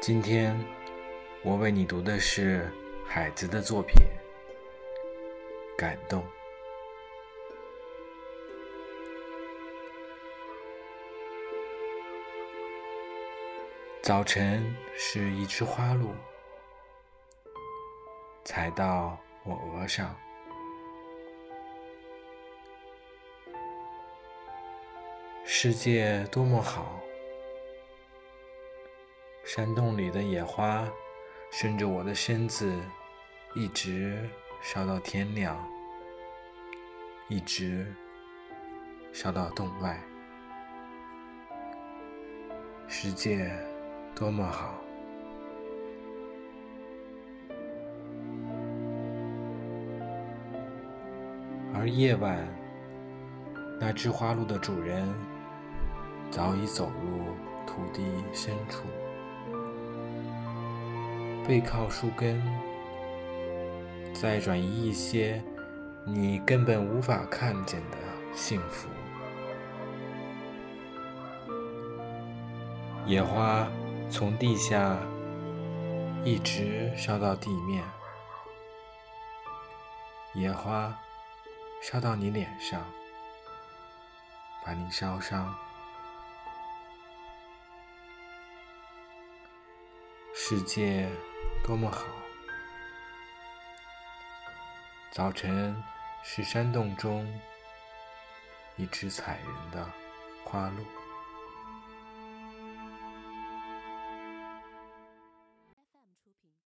今天我为你读的是海子的作品《感动》。早晨是一枝花露，踩到我额上。世界多么好！山洞里的野花，顺着我的身子，一直烧到天亮，一直烧到洞外。世界多么好！而夜晚，那枝花鹿的主人早已走入土地深处。背靠树根，再转移一些你根本无法看见的幸福。野花从地下一直烧到地面，野花烧到你脸上，把你烧伤。世界。多么好！早晨是山洞中一只采人的花鹿。